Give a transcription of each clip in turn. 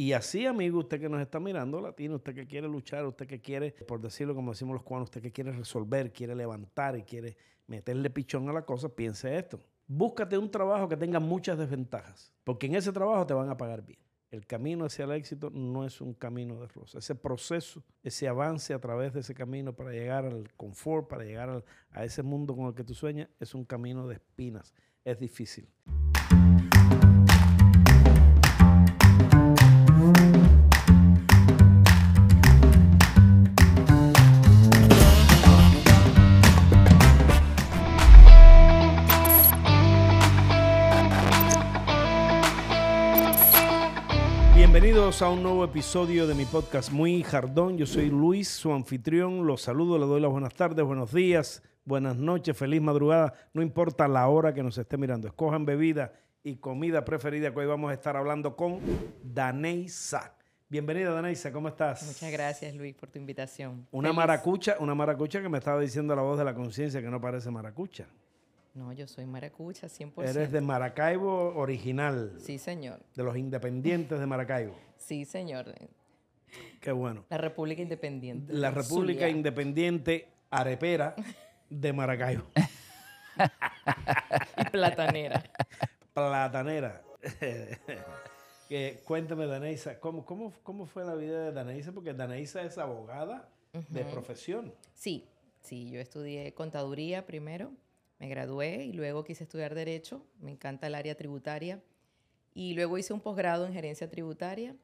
Y así, amigo, usted que nos está mirando, latino, usted que quiere luchar, usted que quiere, por decirlo como decimos los cubanos, usted que quiere resolver, quiere levantar y quiere meterle pichón a la cosa, piense esto. Búscate un trabajo que tenga muchas desventajas, porque en ese trabajo te van a pagar bien. El camino hacia el éxito no es un camino de rosa. Ese proceso, ese avance a través de ese camino para llegar al confort, para llegar al- a ese mundo con el que tú sueñas, es un camino de espinas. Es difícil. Bienvenidos a un nuevo episodio de mi podcast Muy Jardón. Yo soy Luis, su anfitrión. Los saludo, le doy las buenas tardes, buenos días, buenas noches, feliz madrugada. No importa la hora que nos esté mirando. Escojan bebida y comida preferida que hoy vamos a estar hablando con Daneisa. Bienvenida, Daneisa, ¿cómo estás? Muchas gracias, Luis, por tu invitación. Una Feliz. maracucha, una maracucha que me estaba diciendo la voz de la conciencia que no parece maracucha. No, yo soy maracucha, 100%. Eres de Maracaibo original, Sí, señor. de los independientes de Maracaibo. Sí, señor. Qué bueno. La República Independiente. La República Zulia. Independiente Arepera de Maracaibo. Y platanera. Platanera. Que, cuéntame, Daneisa, ¿cómo, cómo, ¿cómo fue la vida de Daneisa? Porque Daneisa es abogada de profesión. Sí, sí, yo estudié contaduría primero, me gradué y luego quise estudiar derecho. Me encanta el área tributaria. Y luego hice un posgrado en gerencia tributaria.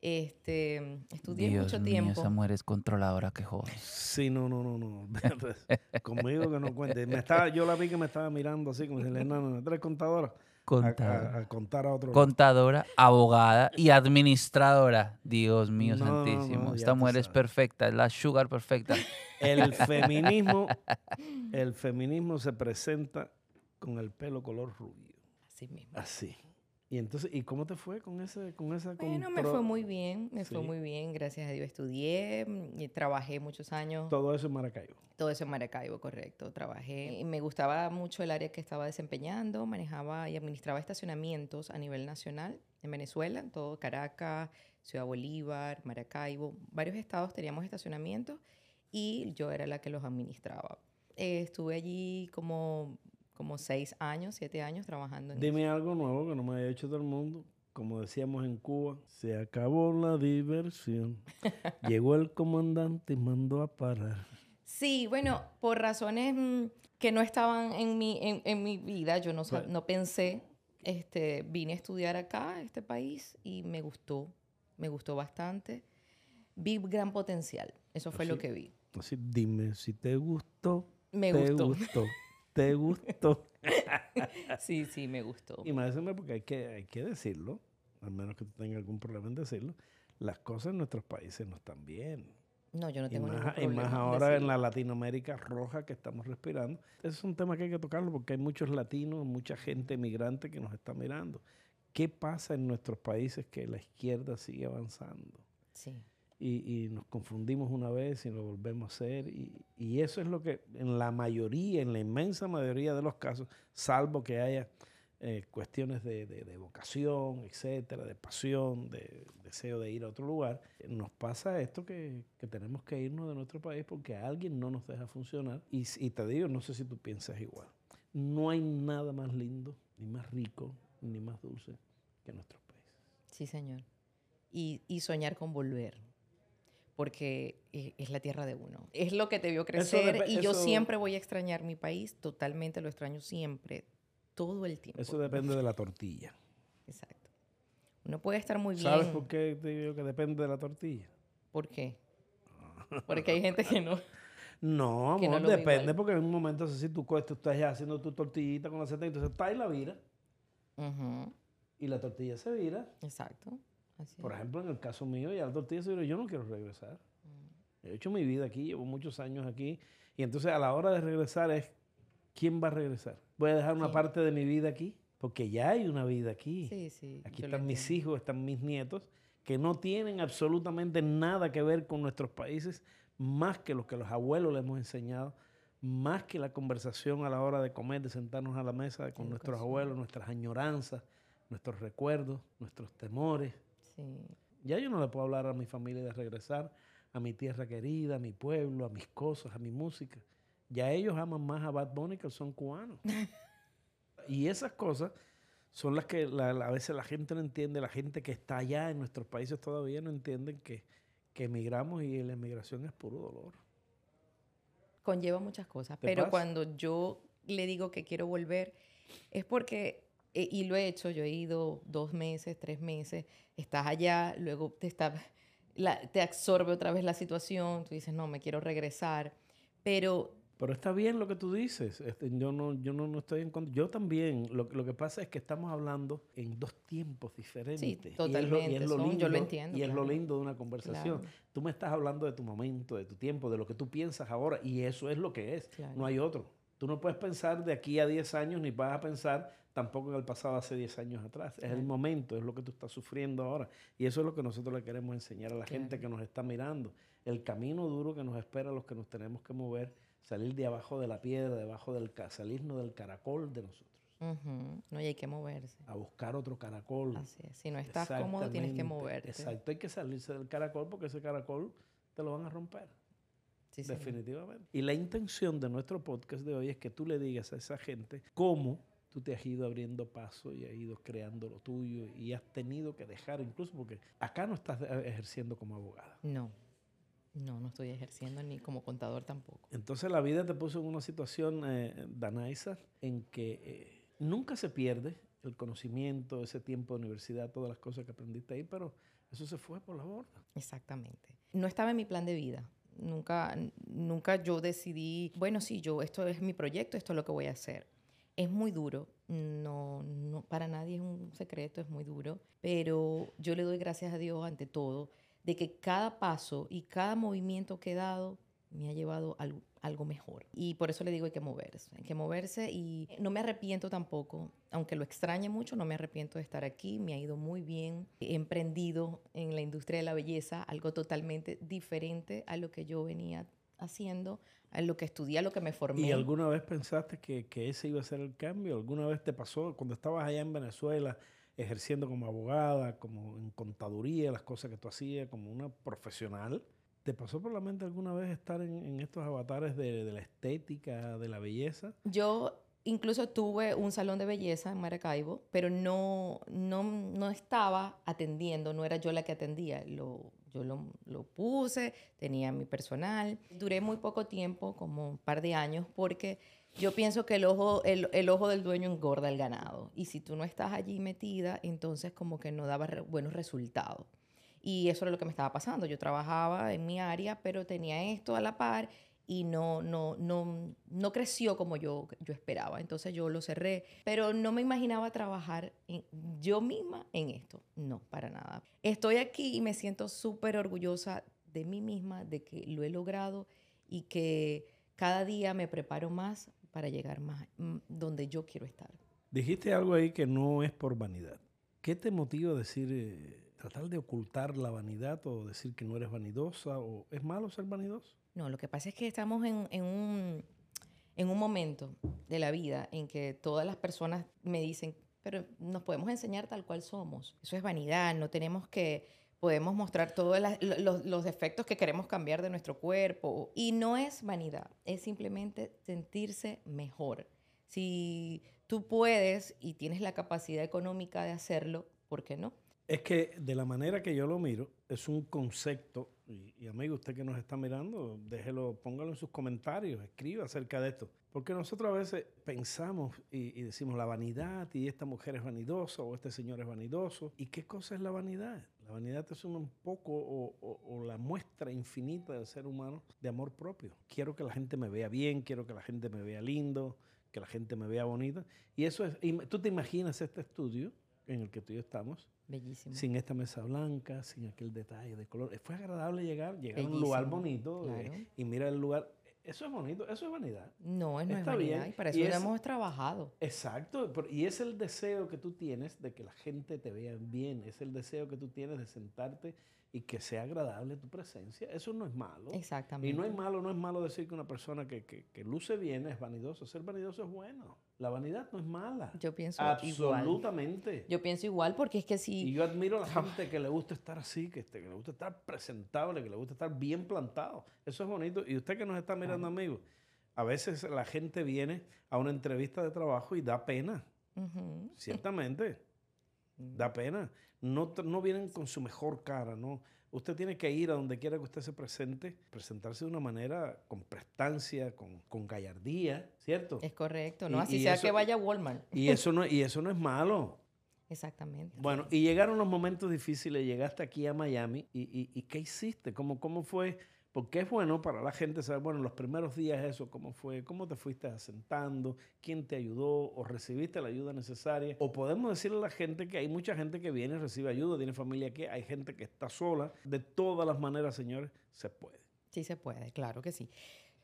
Este, estudié Dios mucho mío, tiempo. esa mujer es controladora que joder. Sí, no, no, no, no. Conmigo que no cuente. Me estaba, yo la vi que me estaba mirando así, como diciendo, no, no, no, eres contadora. Contadora. A, a contar a otro. Contadora, abogada y administradora. Dios mío No, santísimo. no, Esta mujer es perfecta, es la sugar perfecta. El feminismo, el feminismo se presenta con el pelo color rubio. Así mismo. Así. Y entonces, ¿y cómo te fue con ese, con esa Bueno, me fue muy bien, me fue muy bien, gracias a Dios estudié y trabajé muchos años. Todo eso en Maracaibo. Todo eso en Maracaibo, correcto. Trabajé y me gustaba mucho el área que estaba desempeñando. Manejaba y administraba estacionamientos a nivel nacional en Venezuela, en todo Caracas, Ciudad Bolívar, Maracaibo. Varios estados teníamos estacionamientos y yo era la que los administraba. Eh, estuve allí como, como seis años, siete años trabajando en eso. Dime algo nuevo que no me haya hecho todo el mundo. Como decíamos en Cuba, se acabó la diversión. Llegó el comandante y mandó a parar. Sí, bueno, por razones mm, que no estaban en mi, en, en mi vida, yo no, Right. no pensé, este, vine a estudiar acá, a este país, y me gustó, me gustó bastante. Vi gran potencial, eso fue lo que vi. Así, dime si te gustó. Me te gustó. gustó. Te gustó. Sí, sí, me gustó. Y más porque hay que, hay que decirlo, al menos que tú tengas algún problema en decirlo, las cosas en nuestros países no están bien. No, yo no Y tengo ningún más, y problema. más en ahora en la Latinoamérica roja que estamos respirando. Ese es un tema que hay que tocarlo porque hay muchos latinos, mucha gente migrante que nos está mirando. ¿Qué pasa en nuestros países que la izquierda sigue avanzando? Sí, Y, y nos confundimos una vez y lo volvemos a hacer. Y, y eso es lo que en la mayoría, en la inmensa mayoría de los casos, salvo que haya eh, cuestiones de, vocación, etcétera, de pasión, de deseo de ir a otro lugar, nos pasa esto que, tenemos que irnos de nuestro país porque alguien no nos deja funcionar. Y, y te digo, no sé si tú piensas igual. No hay nada más lindo, ni más rico, ni más dulce que nuestros países. sí, señor. Y, y soñar con volver. Porque eh, es la tierra de uno. Es lo que te vio crecer. y yo eso- siempre voy a extrañar mi país. Totalmente lo extraño siempre. Todo el tiempo. Eso depende de la tortilla. Exacto. Uno puede estar muy bien. ¿Sabes por qué te digo que depende de la tortilla? ¿Por qué? Porque hay gente que no. No, Que amor, depende porque en un momento así tú, tú estás ya haciendo tu tortillita con la aceite, entonces está ahí la vira Ujú, y la tortilla se vira. Exacto. Así Por ejemplo, en el caso mío, ya se vira, yo no quiero regresar. He hecho mi vida aquí, llevo muchos años aquí y entonces a la hora de regresar es, ¿quién va a regresar? ¿Voy a dejar una Sí. parte de mi vida aquí? Porque ya hay una vida aquí. Sí, sí. Aquí están mis hijos, están mis nietos, que no tienen absolutamente nada que ver con nuestros países, más que lo que los abuelos les hemos enseñado, más que la conversación a la hora de comer, de sentarnos a la mesa con nuestros abuelos, nuestras añoranzas, nuestros recuerdos, nuestros temores. Sí. Ya yo no le puedo hablar a mi familia de regresar a mi tierra querida, a mi pueblo, a mis cosas, a mi música. Ya ellos aman más a Bad Bunny que son cubanos. y esas cosas son las que a veces la gente no entiende, la gente que está allá en nuestros países todavía no entienden que, que emigramos y la emigración es puro dolor. Conlleva muchas cosas, pero cuando yo le digo que quiero volver, es porque, eh, y lo he hecho, yo he ido dos meses, tres meses, estás allá, luego te, está, te absorbe otra vez la situación, tú dices, no, me quiero regresar, pero pero está bien lo que tú dices. Este, yo no, yo no, estoy en contra. Yo también. Lo, lo, que pasa es que estamos hablando en dos tiempos diferentes. Sí, totalmente. Y es lo, lindo, yo lo entiendo. Y es lo lindo de una conversación. Tú me estás hablando de tu momento, de tu tiempo, de lo que tú piensas ahora. Y eso es lo que es. No hay otro. Tú no puedes pensar de aquí a 10 años, ni vas a pensar tampoco en el pasado hace 10 años atrás. Es el momento, es lo que tú estás sufriendo ahora. Y eso es lo que nosotros le queremos enseñar a la gente que nos está mirando. El camino duro que nos espera a los que nos tenemos que mover salir de abajo de la piedra, debajo del salirnos del caracol de nosotros. No, y hay que moverse. A buscar otro caracol. Así es. Si no estás cómodo, tienes que moverte. Exacto, hay que salirse del caracol porque ese caracol te lo van a romper. Sí, Definitivamente. Y la intención de nuestro podcast de hoy es que tú le digas a esa gente cómo tú te has ido abriendo paso y has ido creando lo tuyo y has tenido que dejar, incluso porque acá no estás ejerciendo como abogada. No. No, no estoy ejerciendo ni como contador tampoco. Entonces la vida te puso en una situación, eh, Danaisa, en que eh, nunca se pierde el conocimiento, ese tiempo de universidad, todas las cosas que aprendiste ahí, pero eso se fue por la borda. Exactamente. No estaba en mi plan de vida. Nunca, nunca yo decidí, bueno, sí, yo, esto es mi proyecto, esto es lo que voy a hacer. Es muy duro, no, no, para nadie es un secreto, es muy duro, pero yo le doy gracias a Dios ante todo de que cada paso y cada movimiento que he dado me ha llevado a algo mejor. Y por eso le digo hay que moverse, hay que moverse y no me arrepiento tampoco, aunque lo extrañe mucho, no me arrepiento de estar aquí, me ha ido muy bien, he emprendido en la industria de la belleza algo totalmente diferente a lo que yo venía haciendo, a lo que estudié, a lo que me formé. ¿Y alguna vez pensaste que, que ese iba a ser el cambio? ¿Alguna vez te pasó cuando estabas allá en Venezuela? ejerciendo como abogada, como en contaduría, las cosas que tú hacías, como una profesional. ¿Te pasó por la mente alguna vez estar en, estos avatares de, la estética, de la belleza? Yo incluso tuve un salón de belleza en Maracaibo, pero no, no, no estaba atendiendo, no era yo la que atendía. Lo, yo lo, lo, puse, tenía mi personal. Duré muy poco tiempo, como un par de años, porque yo pienso que el ojo, el, ojo del dueño engorda el ganado. Y si tú no estás allí metida, entonces como que no daba buenos resultados. Y eso era lo que me estaba pasando. Yo trabajaba en mi área, pero tenía esto a la par y no, no, no, no creció como yo, yo esperaba. Entonces yo lo cerré, pero no me imaginaba trabajar yo misma en esto. No, para nada. Estoy aquí y me siento súper orgullosa de mí misma, de que lo he logrado y que cada día me preparo más para llegar más mm, donde yo quiero estar. Dijiste algo ahí que no es por vanidad. ¿Qué te motiva a decir, eh, tratar de ocultar la vanidad o decir que no eres vanidosa? ¿O es malo ser vanidoso? No, lo que pasa es que estamos en, en, un, en un momento de la vida en que todas las personas me dicen, pero nos podemos enseñar tal cual somos. Eso es vanidad, no tenemos que podemos mostrar todos los, los, defectos que queremos cambiar de nuestro cuerpo. Y no es vanidad, es simplemente sentirse mejor. Si tú puedes y tienes la capacidad económica de hacerlo, ¿por qué no? Es que de la manera que yo lo miro, es un concepto, y, amigo, usted que nos está mirando, déjelo, póngalo en sus comentarios, escriba acerca de esto. Porque nosotros a veces pensamos y, y decimos la vanidad, y esta mujer es vanidosa, o este señor es vanidoso. ¿Y qué cosa es la vanidad? La vanidad es un poco o, la muestra infinita del ser humano de amor propio. Quiero que la gente me vea bien, quiero que la gente me vea lindo, que la gente me vea bonita. Y eso es, tú te imaginas este estudio en el que tú y yo estamos. Bellísimo. Sin esta mesa blanca, sin aquel detalle de color. Fue agradable llegar, llegar a un lugar bonito eh, y mira el lugar. Eso es bonito, eso es vanidad. No, no es vanidad. Bien. Y para eso hemos trabajado. Exacto. Y es el deseo que tú tienes de que la gente te vea bien. Es el deseo que tú tienes de sentarte y que sea agradable tu presencia. Eso no es malo. Exactamente. Y no es malo, no es malo decir que una persona que, que, que luce bien es vanidoso. Ser vanidoso es bueno. La vanidad no es mala. Yo pienso igual. Absolutamente. Yo pienso igual porque es que Y si... yo admiro a la gente que le gusta estar así, que, este- que le gusta estar presentable, que le gusta estar bien plantado. Eso es bonito. Y usted que nos está mirando, amigo, a veces la gente viene a una entrevista de trabajo y da pena. Ciertamente. Da pena. No, no vienen con su mejor cara, ¿no? Usted tiene que ir a donde quiera que usted se presente, presentarse de una manera con prestancia, con, con gallardía, ¿cierto? Es correcto, ¿no? Y- Así y sea eso- que vaya a Walmart. Y eso no, y eso no es malo. Exactamente. Bueno, y llegaron los momentos difíciles, llegaste aquí a Miami y, y- y ¿qué hiciste? ¿Cómo, ¿Cómo fue? Porque es bueno para la gente saber, bueno, los primeros días eso, ¿cómo fue? ¿Cómo te fuiste asentando? ¿Quién te ayudó? ¿O recibiste la ayuda necesaria? O podemos decirle a la gente que hay mucha gente que viene y recibe ayuda, tiene familia aquí, hay gente que está sola. De todas las maneras, señores, se puede. Sí se puede, claro que sí.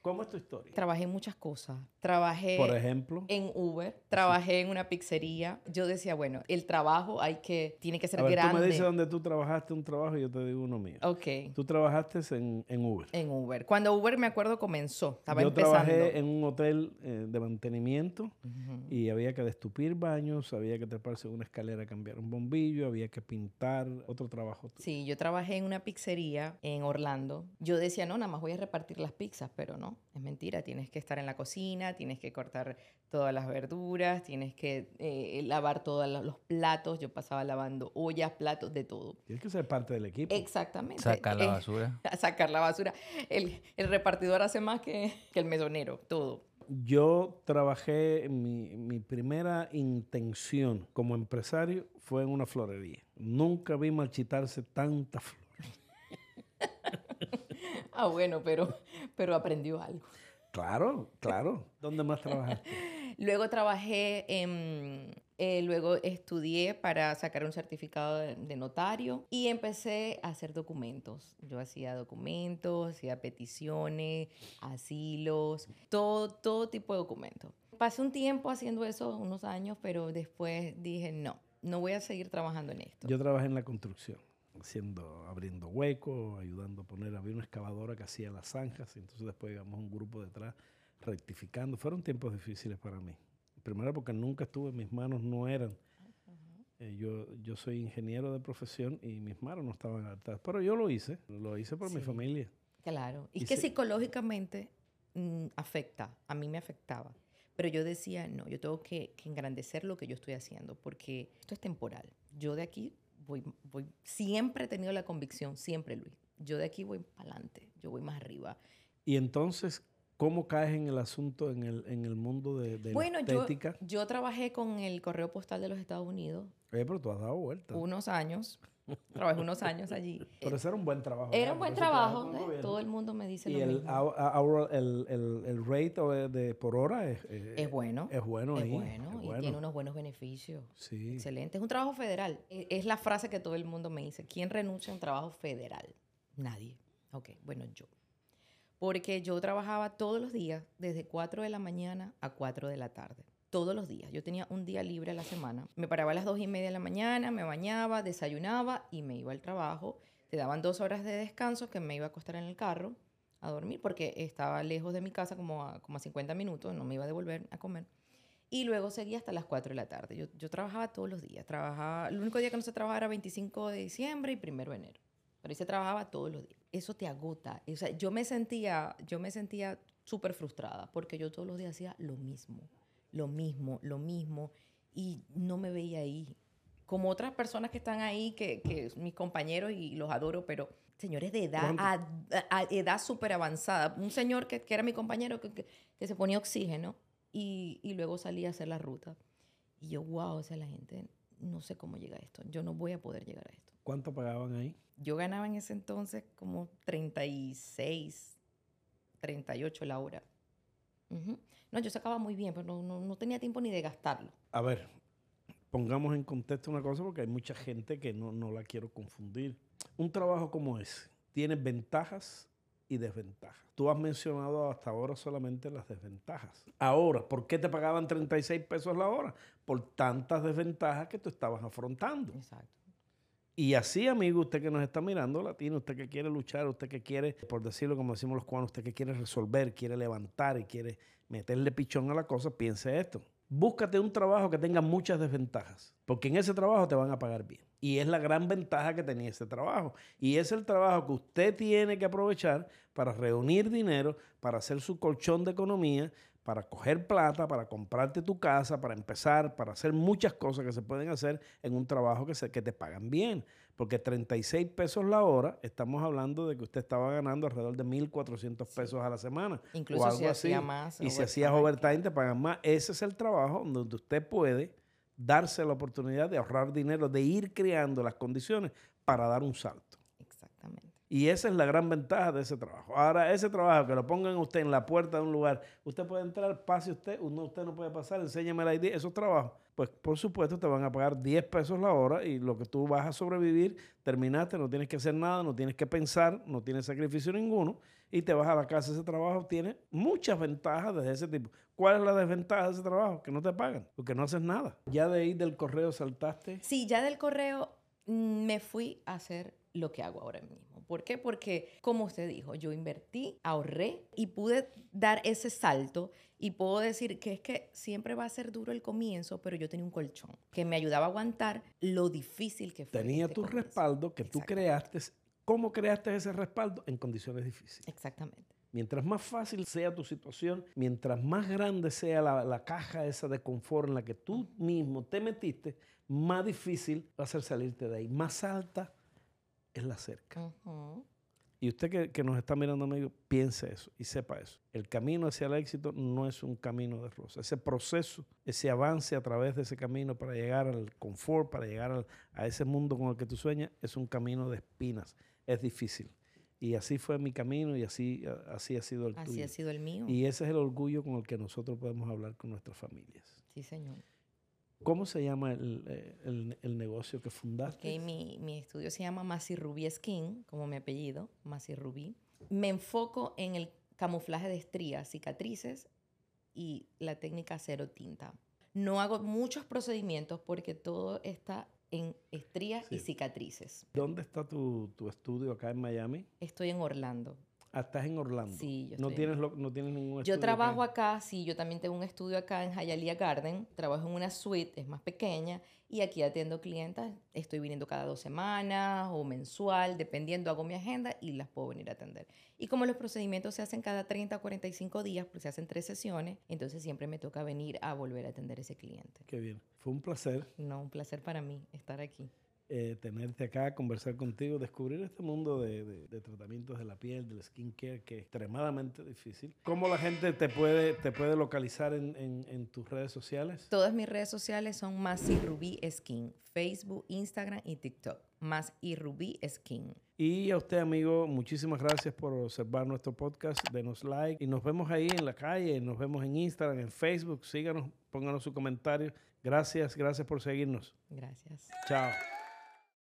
¿Cómo es tu historia? Trabajé en muchas cosas. Trabajé Por ejemplo, en Uber, trabajé en una pizzería. Yo decía, bueno, el trabajo hay que, tiene que ser a ver, grande. tú me dices dónde tú trabajaste un trabajo y yo te digo uno mío. Ok, Tú trabajaste en, en Uber. en Uber. Cuando Uber, me acuerdo, comenzó. Estaba Yo empezando. trabajé en un hotel eh, de mantenimiento Ujú. y había que destupir baños, había que treparse una escalera a cambiar un bombillo, había que pintar, otro trabajo. Sí, yo trabajé en una pizzería en Orlando. Yo decía, no, nada más voy a repartir las pizzas, pero no, es mentira. Tienes que estar en la cocina, tienes que cortar todas las verduras, tienes que eh, lavar todos los platos. Yo pasaba lavando ollas, platos, de todo. Tienes que ser parte del equipo. Exactamente. Sacar la Eh, basura. sacar la basura. El, el repartidor hace más que, que el mesonero, todo. Yo trabajé, mi, mi primera intención como empresario fue en una florería. Nunca vi marchitarse tanta flor. Ah, bueno, pero, pero aprendió algo. Claro, claro. ¿Dónde más trabajaste? Luego trabajé en... eh, luego estudié para sacar un certificado de, de notario y empecé a hacer documentos. Yo hacía documentos, hacía peticiones, asilos, todo, todo tipo de documentos. Pasé un tiempo haciendo eso, unos años, pero después dije, no, no voy a seguir trabajando en esto. Yo trabajé en la construcción, haciendo, abriendo huecos, ayudando a poner, había una excavadora que hacía las zanjas, y entonces después íbamos un grupo detrás rectificando. Fueron tiempos difíciles para mí. Primero porque nunca estuve, mis manos no eran. eh, yo, yo soy ingeniero de profesión y mis manos no estaban adaptadas. Pero yo lo hice, lo hice por mi familia. Claro. Y, que se- psicológicamente mm, afecta, a mí me afectaba. Pero yo decía, no, yo tengo que, que engrandecer lo que yo estoy haciendo, porque esto es temporal. Yo de aquí voy, voy, siempre he tenido la convicción, siempre Luis, yo de aquí voy para adelante, yo voy más arriba. Y entonces, ¿cómo caes en el asunto, en el, en el mundo de, de bueno, la yo, estética? yo trabajé con el correo postal de los Estados Unidos Eh, pero tú has dado vuelta. unos años, trabajé unos años allí. Pero ese era un buen trabajo. Era un buen trabajo ¿eh? todo el mundo me dice Y lo el, mismo. hou- hour- el, el, el rate de, por hora es, eh, Es bueno. Es bueno es ahí. bueno es y bueno. tiene unos buenos beneficios. Sí. Excelente. Es un trabajo federal. E- Es la frase que todo el mundo me dice. ¿Quién renuncia a un trabajo federal? Nadie. Ok, bueno, yo. Porque yo trabajaba todos los días, desde 4 de la mañana a 4 de la tarde. Todos los días. Yo tenía un día libre a la semana. Me paraba a las 2 y media de la mañana, me bañaba, desayunaba y me iba al trabajo. Te daban dos horas de descanso que me iba a acostar en el carro a dormir porque estaba lejos de mi casa como a, como a 50 minutos, no me iba a devolver a comer. Y luego seguía hasta las 4 de la tarde. Yo, yo trabajaba todos los días. Trabajaba, el único día que no se trabajaba era 25 de diciembre y 1 de enero. Pero ahí se trabajaba todos los días. Eso te agota. O sea, yo me sentía, yo me sentía súper frustrada porque yo todos los días hacía lo mismo, lo mismo, lo mismo y no me veía ahí. Como otras personas que están ahí, que, que mis compañeros y los adoro, pero señores de edad, a, a- edad súper avanzada. Un señor que, que era mi compañero que, que- que se ponía oxígeno y, y luego salía a hacer la ruta. Y yo, wow, o sea, la gente, no sé cómo llega a esto. Yo no voy a poder llegar a esto. ¿Cuánto pagaban ahí? Yo ganaba en ese entonces como 36, 38 la hora. No, yo sacaba muy bien, pero no, no, no tenía tiempo ni de gastarlo. A ver, pongamos en contexto una cosa porque hay mucha gente que no, no la quiero confundir. Un trabajo como ese tiene ventajas y desventajas. Tú has mencionado hasta ahora solamente las desventajas. Ahora, ¿por qué te pagaban 36 pesos la hora? Por tantas desventajas que tú estabas afrontando. Exacto. Y así, amigo, usted que nos está mirando, latino, usted que quiere luchar, usted que quiere, por decirlo como decimos los cubanos, usted que quiere resolver, quiere levantar y quiere meterle pichón a la cosa, piense esto. búscate un trabajo que tenga muchas desventajas, porque en ese trabajo te van a pagar bien. Y es la gran ventaja que tenía ese trabajo. Y es el trabajo que usted tiene que aprovechar para reunir dinero, para hacer su colchón de economía, para coger plata, para comprarte tu casa, para empezar, para hacer muchas cosas que se pueden hacer en un trabajo que, se, que te pagan bien. Porque 36 pesos la hora, estamos hablando de que usted estaba ganando alrededor de 1.400 pesos a la semana. Incluso o algo si así. hacía más. Y si hacías overtime te pagan más. Ese es el trabajo donde usted puede darse la oportunidad de ahorrar dinero, de ir creando las condiciones para dar un salto. Y esa es la gran ventaja de ese trabajo. Ahora, ese trabajo, que lo pongan usted en la puerta de un lugar, usted puede entrar, pase usted, uno, usted no puede pasar, enséñame el ID, esos trabajos, pues por supuesto te van a pagar 10 pesos la hora y lo que tú vas a sobrevivir, terminaste, no tienes que hacer nada, no tienes que pensar, no tienes sacrificio ninguno y te vas a la casa. Ese trabajo tiene muchas ventajas de ese tipo. ¿Cuál es la desventaja de ese trabajo? Que no te pagan, porque no haces nada. Ya de ahí del correo saltaste. Sí, ya del correo mm, me fui a hacer lo que hago ahora mismo. ¿Por qué? Porque, como usted dijo, yo invertí, ahorré y pude dar ese salto y puedo decir que es que siempre va a ser duro el comienzo, pero yo tenía un colchón que me ayudaba a aguantar lo difícil que fue. Tenía este tu comienzo. respaldo que tú creaste. ¿Cómo creaste ese respaldo? En condiciones difíciles. Exactamente. Mientras más fácil sea tu situación, mientras más grande sea la, la caja esa de confort en la que tú mismo te metiste, más difícil va a ser salirte de ahí. Más alta es la cerca. Ujú. Y usted que, que nos está mirando, amigo, piense eso y sepa eso. El camino hacia el éxito no es un camino de rosa. Ese proceso, ese avance a través de ese camino para llegar al confort, para llegar al- a ese mundo con el que tú sueñas, es un camino de espinas. Es difícil. Y así fue mi camino y así, así ha sido el Así tuyo. ha sido el mío. Y ese es el orgullo con el que nosotros podemos hablar con nuestras familias. Sí, señor. ¿Cómo se llama el, eh, el- el negocio que fundaste? Ok, mi, mi estudio se llama Masi Rubí Skin, como mi apellido, Masi Rubí. Me enfoco en el camuflaje de estrías, cicatrices y la técnica cero tinta. No hago muchos procedimientos porque todo está en estrías y Sí. cicatrices. ¿Dónde está tu, tu estudio acá en Miami? Estoy en Orlando. Ah, estás en Orlando. Sí, yo no estoy en- tienes lo- no tienes ningún estudio. Yo trabajo acá. acá, sí, yo también tengo un estudio acá en Hialeah Garden, trabajo en una suite, es más pequeña, y aquí atiendo clientas, estoy viniendo cada dos semanas o mensual, dependiendo, hago mi agenda y las puedo venir a atender. Y como los procedimientos se hacen cada 30 o 45 días, pues se hacen tres sesiones, entonces siempre me toca venir a volver a atender a ese cliente. Qué bien. Fue un placer No, un placer para mí estar aquí. Eh, tenerte acá, conversar contigo, descubrir este mundo de, de- de tratamientos de la piel, del skincare, que es extremadamente difícil. ¿Cómo la gente te puede, te puede localizar en, en- en tus redes sociales? Todas mis redes sociales son Más y Rubí Skin, Facebook, Instagram y TikTok. Más y Rubí Skin. Y a usted, amigo, muchísimas gracias por observar nuestro podcast. Denos like y nos vemos ahí en la calle, nos vemos en Instagram, en Facebook. Síganos, pónganos su comentario. Gracias, gracias por seguirnos. Gracias. Chao.